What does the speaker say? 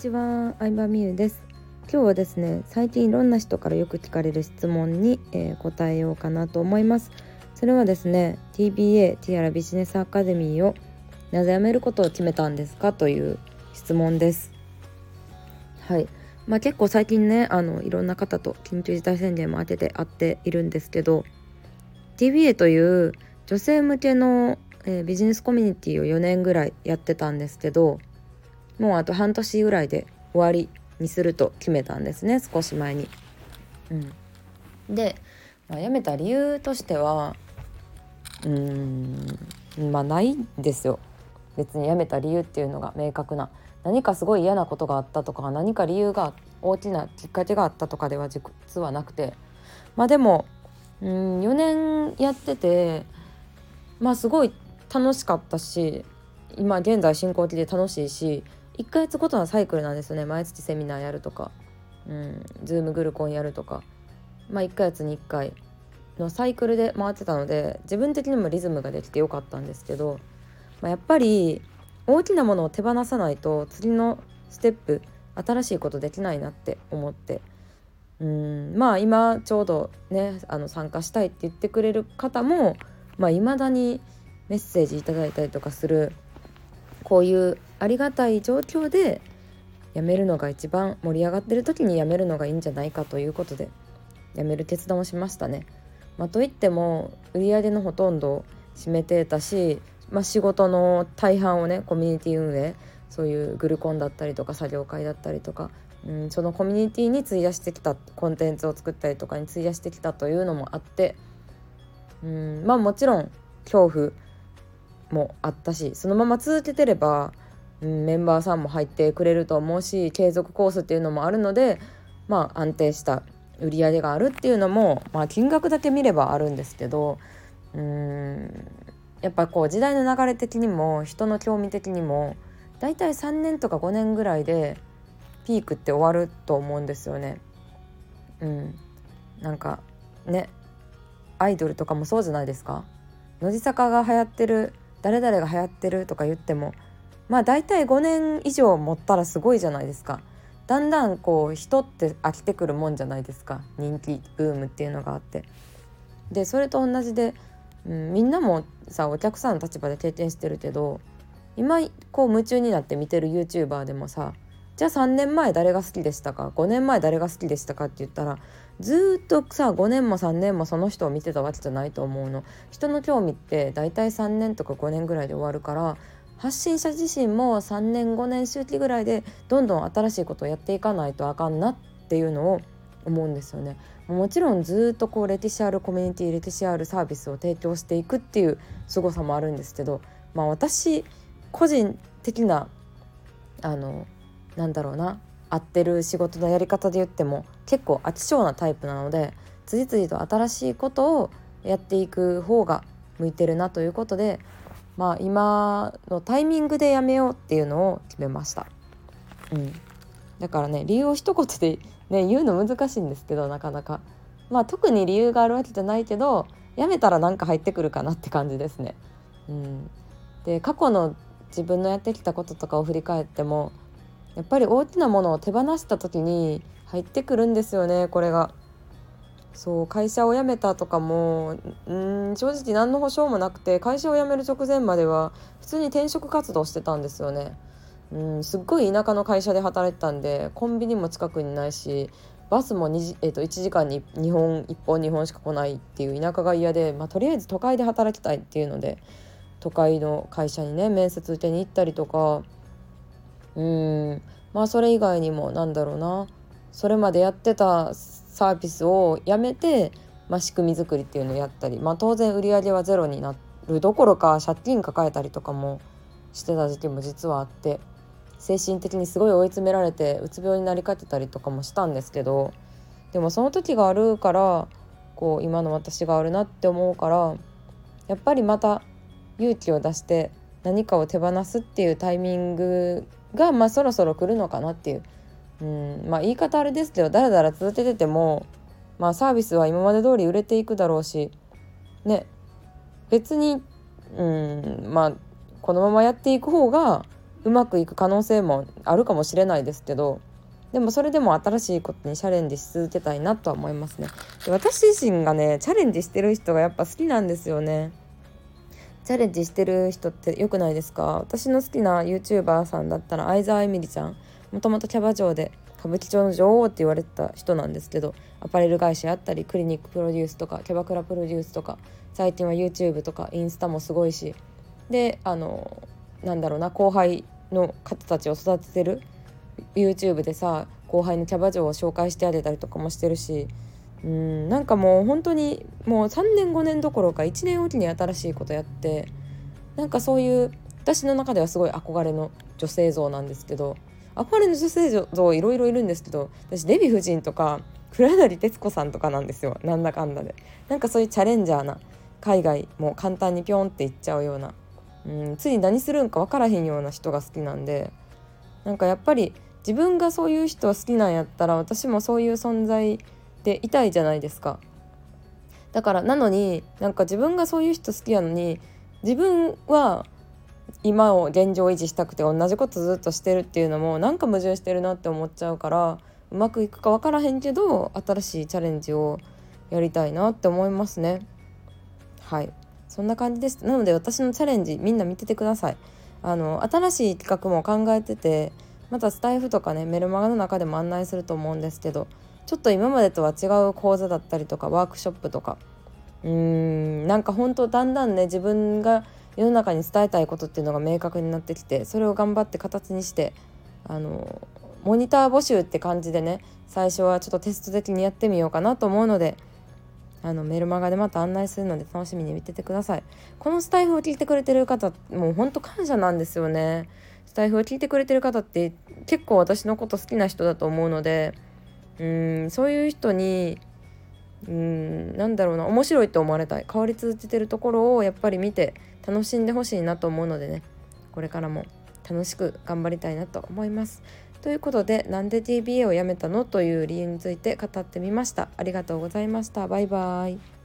ちは、相葉美優です。今日はですね最近いろんな人からよく聞かれる質問に、えー、答えようかなと思います。それはですね TBA ティアラビジネスアカデミーをなぜ辞めることを決めたんですか？という質問です。はい。まあ結構最近ねあのいろんな方と緊急事態宣言も当てて会っているんですけど TBA という女性向けの、えー、ビジネスコミュニティを4年ぐらいやってたんですけどもうあと半年ぐらいで終わりにすると決めたんですね少し前に。うん、で、まあ、辞めた理由としてはうーんまあないんですよ別に辞めた理由っていうのが明確な何かすごい嫌なことがあったとか何か理由が大きなきっかけがあったとかでは実はなくてまあでもうん4年やっててまあすごい楽しかったし今現在進行期で楽しいし1ヶ月ごとのサイクルなんですね。毎月セミナーやるとか、うん、ズームグルコンやるとか、まあ、1ヶ月に1回のサイクルで回ってたので自分的にもリズムができてよかったんですけど、まあ、やっぱり大きなものを手放さないと次のステップ新しいことできないなって思って。うん。まあ今ちょうどねあの参加したいって言ってくれる方もいまあ、未だにメッセージいただいたりとかするこういうありがたい状況で辞めるのが一番盛り上がってる時に辞めるのがいいんじゃないかということで辞める決断をしましたね。まあ、といっても売り上げのほとんどを占めてたし、まあ、仕事の大半をねコミュニティ運営そういうグルコンだったりとか作業会だったりとか、うん、そのコミュニティに費やしてきたコンテンツを作ったりとかに費やしてきたというのもあってうんまあもちろん恐怖もあったしそのまま続けてれば、うん、メンバーさんも入ってくれると思うし継続コースっていうのもあるのでまあ安定した売り上げがあるっていうのも、まあ、金額だけ見ればあるんですけどうんやっぱこう時代の流れ的にも人の興味的にもだいたい3年とか5年ぐらいでピークって終わると思うんですよね。うん、なんかねアイドルとかもそうじゃないですか乃木坂が流行ってる誰々が流行ってるとか言ってもまあ大体5年以上持ったらすごいじゃないですか。だんだんこう人って飽きてくるもんじゃないですか。人気ブームっていうのがあって。でそれと同じで、うん、みんなもさお客さんの立場で経験してるけど今こう夢中になって見てる YouTuber でもさじゃあ3年前誰が好きでしたか？5年前誰が好きでしたかって言ったらずっとさ5年も3年もその人を見てたわけじゃないと思うの。人の興味って大体3年とか5年ぐらいで終わるから発信者自身も3年5年周期ぐらいでどんどん新しいことをやっていかないとあかんなっていうのを思うんですよね。もちろんずっとこうレティシアルコミュニティレティシアルサービスを提供していくっていう凄さもあるんですけど、まあ、私個人的なあのなんだろうな合ってる仕事のやり方で言っても結構飽き性なタイプなので次々と新しいことをやっていく方が向いてるなということでまあ今のタイミングでやめようっていうのを決めました。うん、だからね理由を一言で、ね、言うの難しいんですけどなかなか。まあ特に理由があるわけじゃないけどやめたらなんか入ってくるかなって感じですね。うん、で過去の自分のやってきたこととかを振り返ってもやっぱり大きなものを手放した時に入ってくるんですよねこれが。そう会社を辞めたとかもうん正直何の保証もなくて会社を辞める直前までは普通に転職活動してたんですよね。うんすっごい田舎の会社で働いてたんでコンビニも近くにないしバスも2、えー、と1時間に2本1本2本しか来ないっていう田舎が嫌で、まあ、とりあえず都会で働きたいっていうので都会の会社にね面接受けに行ったりとかうんまあそれ以外にもなんだろうなそれまでやってたサービスをやめて、まあ、仕組み作りっていうのをやったり、まあ、当然売り上げはゼロになるどころか借金抱えたりとかもしてた時期も実はあって精神的にすごい追い詰められてうつ病になりかけたりとかもしたんですけどでもその時があるからこう今の私があるなって思うからやっぱりまた勇気を出して何かを手放すっていうタイミングが、まあ、そろそろ来るのかなっていう、うん。まあ、言い方あれですけどだらだら続けてても、まあ、サービスは今まで通り売れていくだろうしね。別に、うん。まあ、このままやっていく方がうまくいく可能性もあるかもしれないですけどでもそれでも新しいことにチャレンジし続けたいなとは思いますね。で私自身がねチャレンジしてる人がやっぱ好きなんですよね。チャレンジしてる人って良くないですか？私の好きな YouTuber さんだったら相沢えみりちゃん。もともとキャバ嬢で歌舞伎町の女王って言われてた人なんですけどアパレル会社やったりクリニックプロデュースとかキャバクラプロデュースとか最近は YouTube とかインスタもすごいしであのなんだろうな後輩の方たちを育ててる YouTube でさ後輩のキャバ嬢を紹介してあげたりとかもしてるしうんなんかもう本当にもう3年5年どころか1年おきに新しいことやってなんかそういう私の中ではすごい憧れの女性像なんですけど憧れの女性像いろいろいるんですけど私デヴィ夫人とか黒柳徹子さんとかなんですよ。なんだかんだで。なんかそういうチャレンジャーな海外も簡単にピョンっていっちゃうような。うんつい何するんか分からへんような人が好きなんで。なんかやっぱり自分がそういう人好きなんやったら私もそういう存在でいたいじゃないですか。だからなのになんか自分がそういう人好きやのに自分は今を現状維持したくて同じことずっとしてるっていうのもなんか矛盾してるなって思っちゃうからうまくいくか分からへんけど新しいチャレンジをやりたいなって思いますね。はい。そんな感じです。なので私のチャレンジみんな見ててください。あの新しい企画も考えててまたスタイフとかねメルマガの中でも案内すると思うんですけどちょっと今までとは違う講座だったりとかワークショップとか。うーんなんか本当だんだんね自分が世の中に伝えたいことっていうのが明確になってきてそれを頑張って形にしてあのモニター募集って感じでね最初はちょっとテスト的にやってみようかなと思うのであのメルマガでまた案内するので楽しみに見ててください。このスタイフを聞いてくれてる方もうほんと感謝なんですよね。スタイフを聞いてくれてる方って結構私のこと好きな人だと思うのでうんそういう人にうんなんだろうな面白いと思われたい変わり続けてるところをやっぱり見て楽しんでほしいなと思うのでねこれからも楽しく頑張りたいなと思います。ということでなんで TBA をやめたの？という理由について語ってみました。ありがとうございました。バイバイ。